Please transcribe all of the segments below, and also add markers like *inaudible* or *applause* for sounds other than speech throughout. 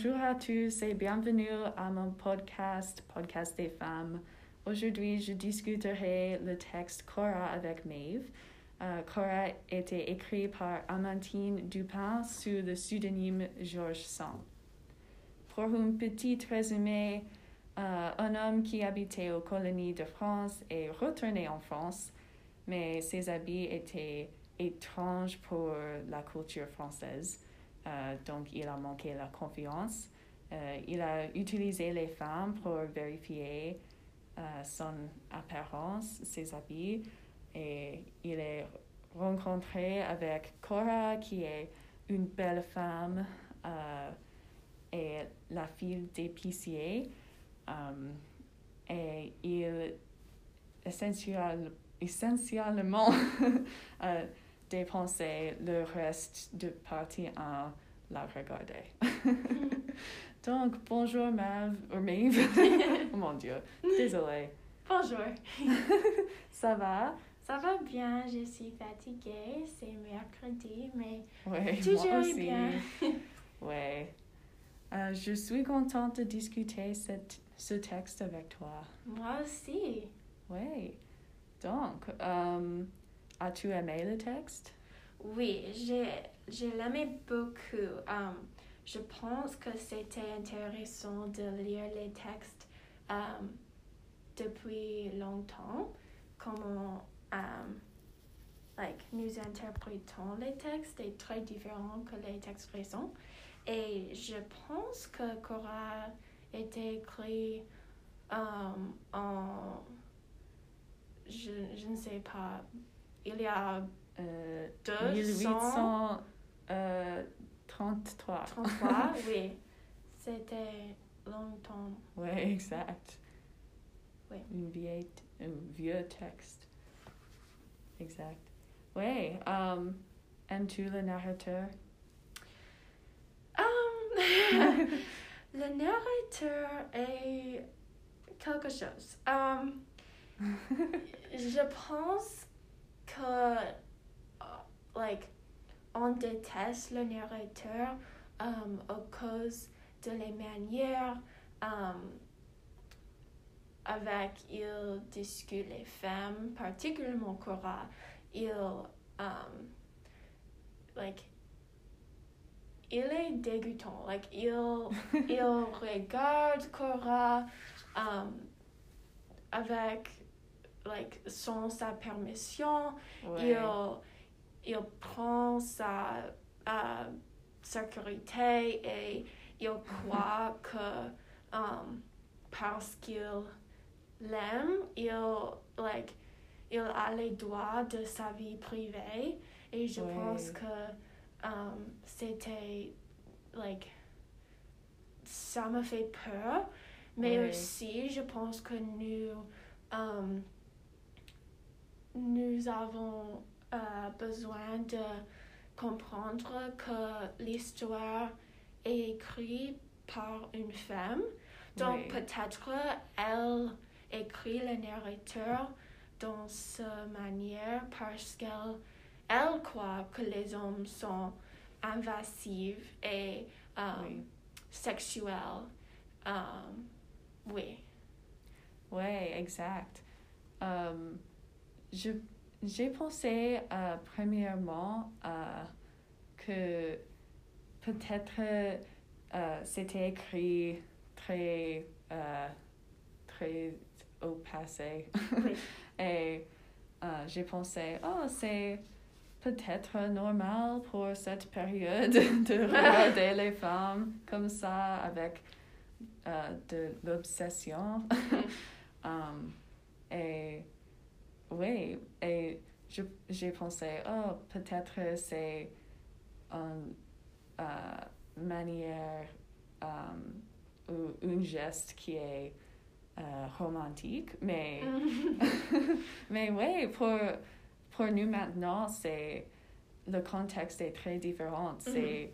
Bonjour à tous et bienvenue à mon podcast, Podcast des femmes. Aujourd'hui, je discuterai le texte Cora avec Maeve. Euh, Cora était écrit par Amantine Dupin sous le pseudonyme Georges Sand. Pour un petit résumé, euh, un homme qui habitait aux colonies de France est retourné en France, mais ses habits étaient étranges pour la culture française. Euh, donc, il a manqué la confiance. Euh, il a utilisé les femmes pour vérifier euh, son apparence, ses habits, et il est rencontré avec Cora, qui est une belle femme et la fille d'épicier. et il essentiel, essentiellement *laughs* dépenser le reste de partie à la regarder. *laughs* Donc, bonjour Mav, ou Maeve. *laughs* oh mon Dieu, désolée. Bonjour. *laughs* Ça va? Ça va bien, je suis fatiguée, c'est mercredi, mais ouais, toujours moi aussi. bien. ouais. Euh, je suis contente de discuter cette, ce texte avec toi. Moi aussi. Oui. Donc, euh, As-tu aimé le texte? Oui, je l'aimais beaucoup. Um, je pense que c'était intéressant de lire les textes um, depuis longtemps, comment um, like, nous interprétons les textes est très différent que les textes récents. Et je pense que Cora était écrit en, je, je ne sais pas, il y a euh, 1833. Euh, 33, *laughs* oui. C'était longtemps. Oui, exact. Oui. Un vieux, un vieux texte. Exact. Oui. Um, Aimes-tu le narrateur? Um, *laughs* le narrateur est quelque chose. Um, *laughs* je pense que, uh, like, on déteste le narrateur um, à cause de les manières um, avec il discute les femmes, particulièrement Cora. Il, um, like, il est dégoûtant. Like, il, *laughs* il regarde Cora um, avec like, sans sa permission. Ouais. Il, il prend sa uh, sécurité et il *laughs* croit que um, parce qu'il l'aime, il, like, il a les droits de sa vie privée. Et je Ouais. pense que um, c'était, like, ça me fait peur. Mais Ouais. aussi, je pense que nous, um, nous avons euh, besoin de comprendre que l'histoire est écrite par une femme. Donc Oui. peut-être elle écrit le narrateur dans cette manière parce qu'elle elle croit que les hommes sont invasifs et um, Oui. sexuels. Um, oui. Oui, exact. Um, je, j'ai pensé euh, premièrement euh, que peut-être euh, c'était écrit très, euh, très au passé. Oui. *laughs* Et j'ai pensé, oh, c'est peut-être normal pour cette période *laughs* de *laughs* regarder les femmes comme ça avec de l'obsession. Um, et oui, j'ai pensé, oh, peut-être c'est une euh, manière um, ou un geste qui est euh, romantique, mais, *laughs* mais oui, pour, pour nous maintenant, c'est le contexte est très différent. C'est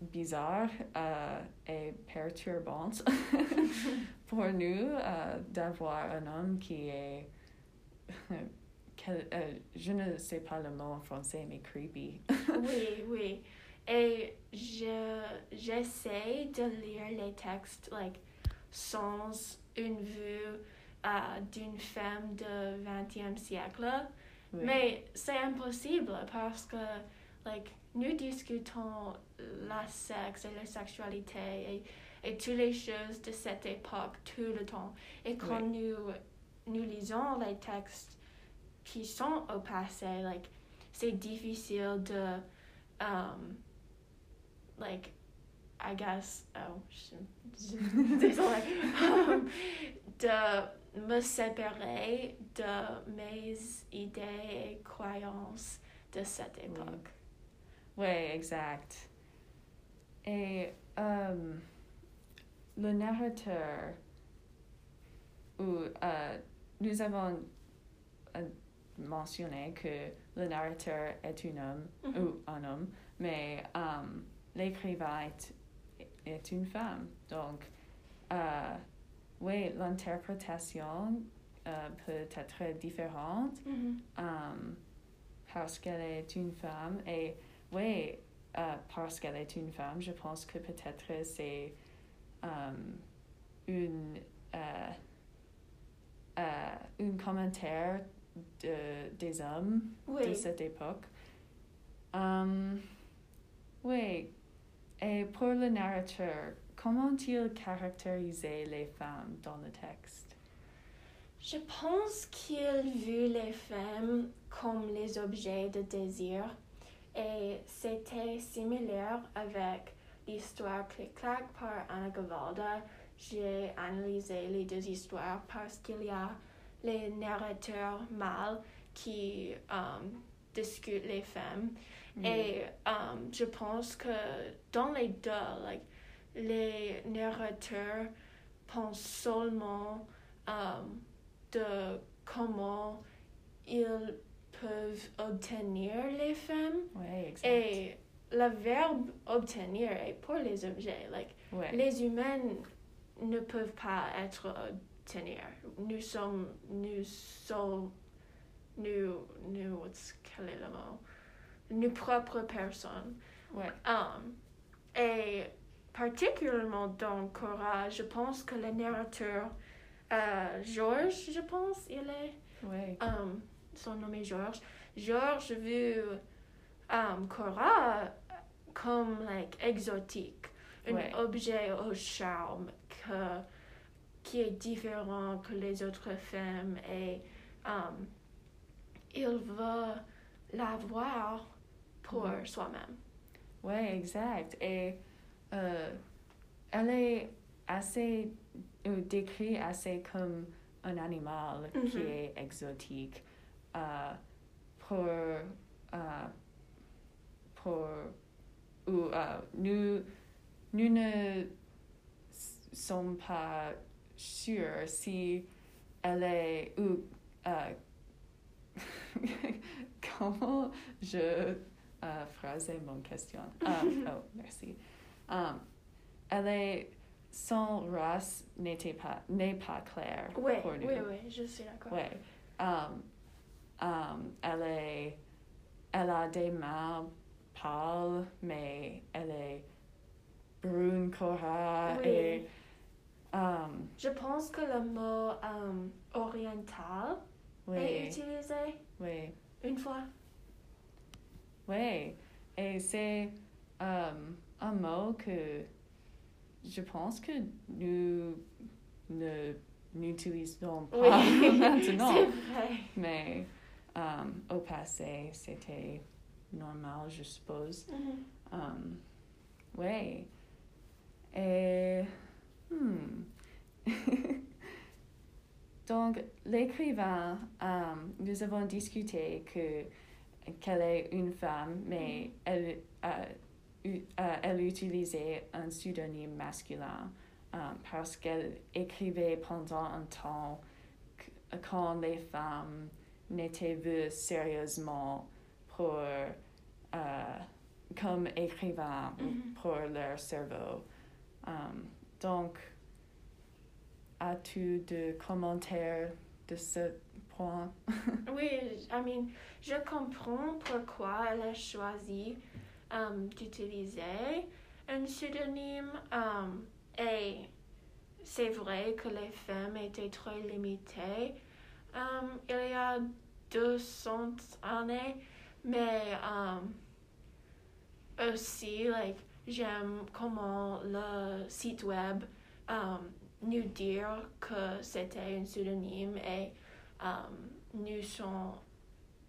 bizarre euh, et perturbant *laughs* *laughs* pour nous euh, d'avoir un homme qui est euh, je ne sais pas le mot en français mais creepy oui, *laughs* oui. et je j'essaie de lire les textes like sans une vue euh, d'une femme du 20e siècle. Oui. Mais c'est impossible parce que like, nous discutons la sexe et la sexualité et, et toutes les choses de cette époque tout le temps. Et quand nous, nous lisons les textes qui sont au passé, like, c'est difficile de, um, like, I guess, oh, je, je- *laughs* désolée, um, de me séparer de mes idées et croyances de cette époque. Oui, exact. Et euh, le narrateur, ou euh, nous avons euh, mentionné que le narrateur est un homme, Mhm. ou un homme, mais euh, l'écrivain est, est une femme. Donc, euh, oui, l'interprétation euh, peut être différente Mhm. um, parce qu'elle est une femme et oui euh, parce qu'elle est une femme je pense que peut-être c'est um, une un commentaire de, des hommes de cette époque. Um, oui. Et pour le narrateur comment il caractérisait les femmes dans le texte? Je pense qu'il vit les femmes comme les objets de désir et c'était similaire avec l'histoire Clic-Clac par Anna Gavalda. J'ai analysé les deux histoires parce qu'il y a les narrateurs mâles qui um, discutent les femmes Et um, je pense que dans les deux, like, les narrateurs pensent seulement um, de comment ils peuvent obtenir les femmes. Et le verbe obtenir est pour les objets. Like, Ouais. Les humains ne peuvent pas être obtenir. Nous sommes, nous sommes, nous, nous, what's, quel est le mot? Nous propres personnes. Ouais. Um, et particulièrement dans Cora, je pense que le narrateur, euh, Georges, je pense, il est, Ouais. um, son nom est Georges. Georges vu um, Cora comme like, exotique, un objet au charme que, qui est différent que les autres femmes et um, il veut l'avoir pour Mhm. soi-même. Ouais, exact. Et euh, elle est assez ou décrit assez comme un animal qui Mhm. est exotique. Euh, pour euh, pour ou euh, nous nous ne sommes pas sûrs si elle est ou euh, *laughs* comment je euh, phraser mon question? Ah, *laughs* oh, merci. Um, elle est, son race n'était pas, n'est pas claire Oui, pour oui, nous. oui, je suis d'accord. Ouais. Um, um, elle est, elle a des mains pâles, mais elle est brune Cora Oui. et um, Je pense que le mot um, oriental est utilisé oui. une fois. Oui, et c'est euh, un mot que je pense que nous ne n'utilisons pas Oui, *laughs* *laughs* maintenant. vrai. Mais euh, au passé, c'était normal, je suppose. Mhm. Um, oui. Et. hmm. Donc, l'écrivain, um, nous avons discuté que qu'elle est une femme, mais elle, euh, u- euh, elle utilisait un pseudonyme masculin um, parce qu'elle écrivait pendant un temps que- quand les femmes n'étaient vues sérieusement pour euh, comme écrivain ou Mhm. pour leur cerveau. Um, donc, as-tu de commentaires de ce point? *laughs* Oui, I mean, je comprends pourquoi elle a choisi um, d'utiliser un pseudonyme. Um, et c'est vrai que les femmes étaient très limitées um, il y a 200 années, mais aussi, like, j'aime comment le site web nous dire que c'était un pseudonyme et um, nous sommes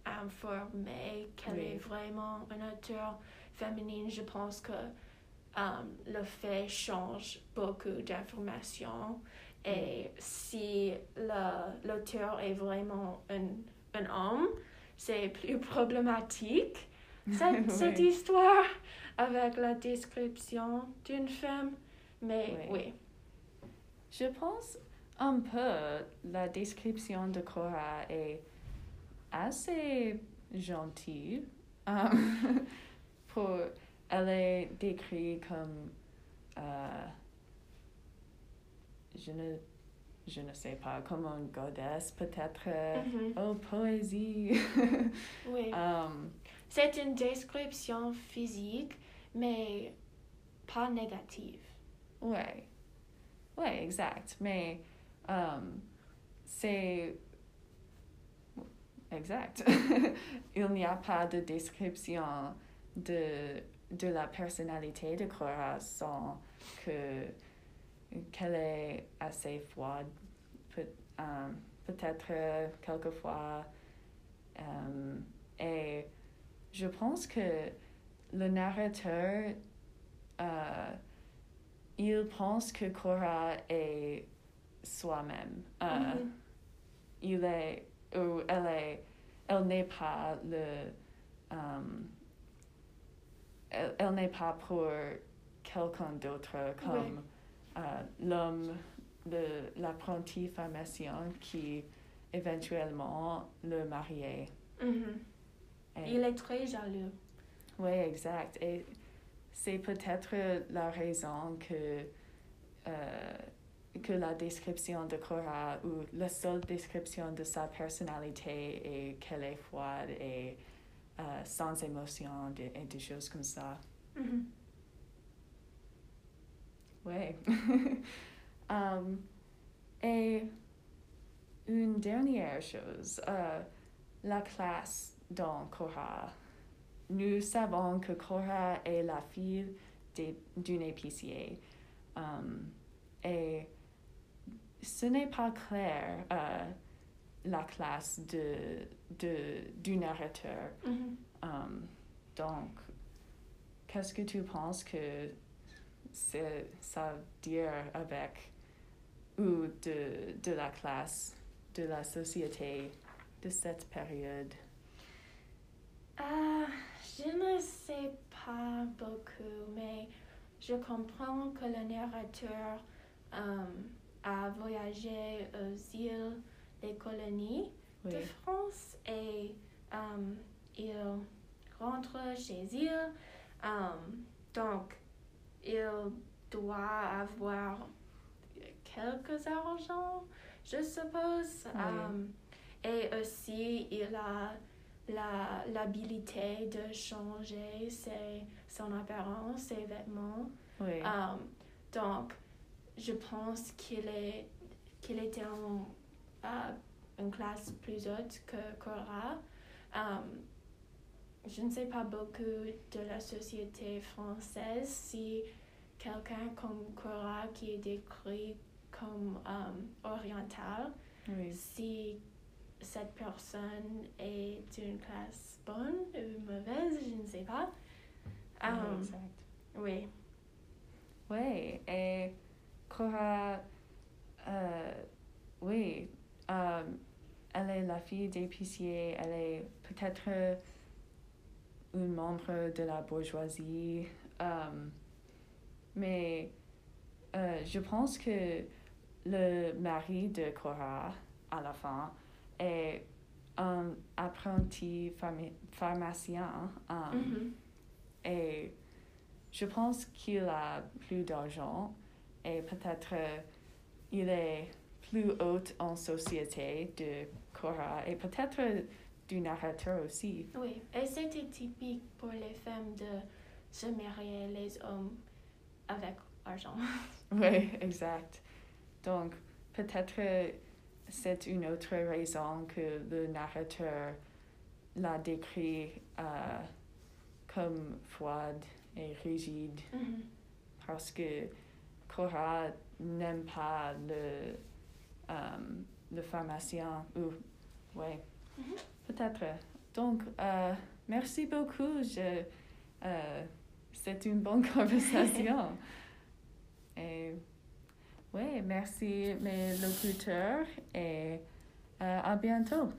informés qu'elle Oui. est vraiment une auteure féminine. Je pense que um, le fait change beaucoup d'informations. Et si l'auteur est vraiment un, un homme, c'est plus *laughs* problématique cette, *laughs* cette histoire avec la description d'une femme. Mais Oui. oui. Je pense un peu la description de Cora est assez gentille. Um, *laughs* pour, elle est décrite comme, euh, je, ne, je ne sais pas, comme une goddess peut-être. euh, Mhm. Oh, poésie. *laughs* Oui. um, C'est une description physique, mais pas négative. Ouais. Ouais, exact. Mais um, c'est. Exact. *laughs* Il n'y a pas de description de, de la personnalité de Cora sans que qu'elle est assez froide. Um, peut-être quelquefois. Um, et je pense que le narrateur. euh, il pense que Cora est soi-même. Euh, Mhm. Il est, ou elle est, elle n'est pas le, um, elle, elle n'est pas pour quelqu'un d'autre comme euh, l'homme, l'apprenti pharmacien qui éventuellement le mariait. Mhm. Et- Il est très jaloux. Oui, exact. Et c'est peut-être la raison que, euh, que la description de Cora, ou la seule description de sa personnalité est qu'elle est froide et euh, sans émotion de- et des choses comme ça. Oui. *laughs* Um, et une dernière chose, euh, la classe dans Cora. Nous savons que Cora est la fille des- d'un épicier. Um, et ce n'est pas clair euh, la classe de, de, du narrateur. Mhm. Um, donc, qu'est-ce que tu penses que ça veut dire avec ou de, de la classe, de la société de cette période? Ah, je ne sais pas beaucoup, mais je comprends que le narrateur euh, a voyagé aux îles des colonies Oui. de France et euh, il rentre chez il. Euh, donc, il doit avoir quelques argent, je suppose. Oui. Et aussi, il a l'habilité de changer ses, son apparence, ses vêtements. Oui. Euh, donc, je pense qu'il était en euh, une classe plus haute que Cora. Euh, je ne sais pas beaucoup de la société française si quelqu'un comme Cora qui est décrit comme euh, oriental, oui. si cette personne est d'une classe bonne ou mauvaise, je ne sais pas. Oui, Euh, exact. oui. Oui, et Cora, euh, oui, euh, elle est la fille d'épicier, elle est peut-être un membre de la bourgeoisie, euh, mais euh, je pense que le mari de Cora, à la fin, est un apprenti pharma- pharmacien. euh, Mhm. et je pense qu'il a plus d'argent et peut-être euh, il est plus haut en société de Cora et peut-être du narrateur aussi. Oui, et c'était typique pour les femmes de se marier les hommes avec argent. *laughs* Oui, exact. Donc, peut-être c'est une autre raison que le narrateur l'a décrit euh, comme froide et rigide. Mhm. parce que Cora n'aime pas le, euh, le pharmacien ou ouais. Mhm. peut-être. Donc euh, merci beaucoup. Je euh, c'est une bonne *laughs* conversation. *laughs* Et ouais merci. Mes locuteurs et à bientôt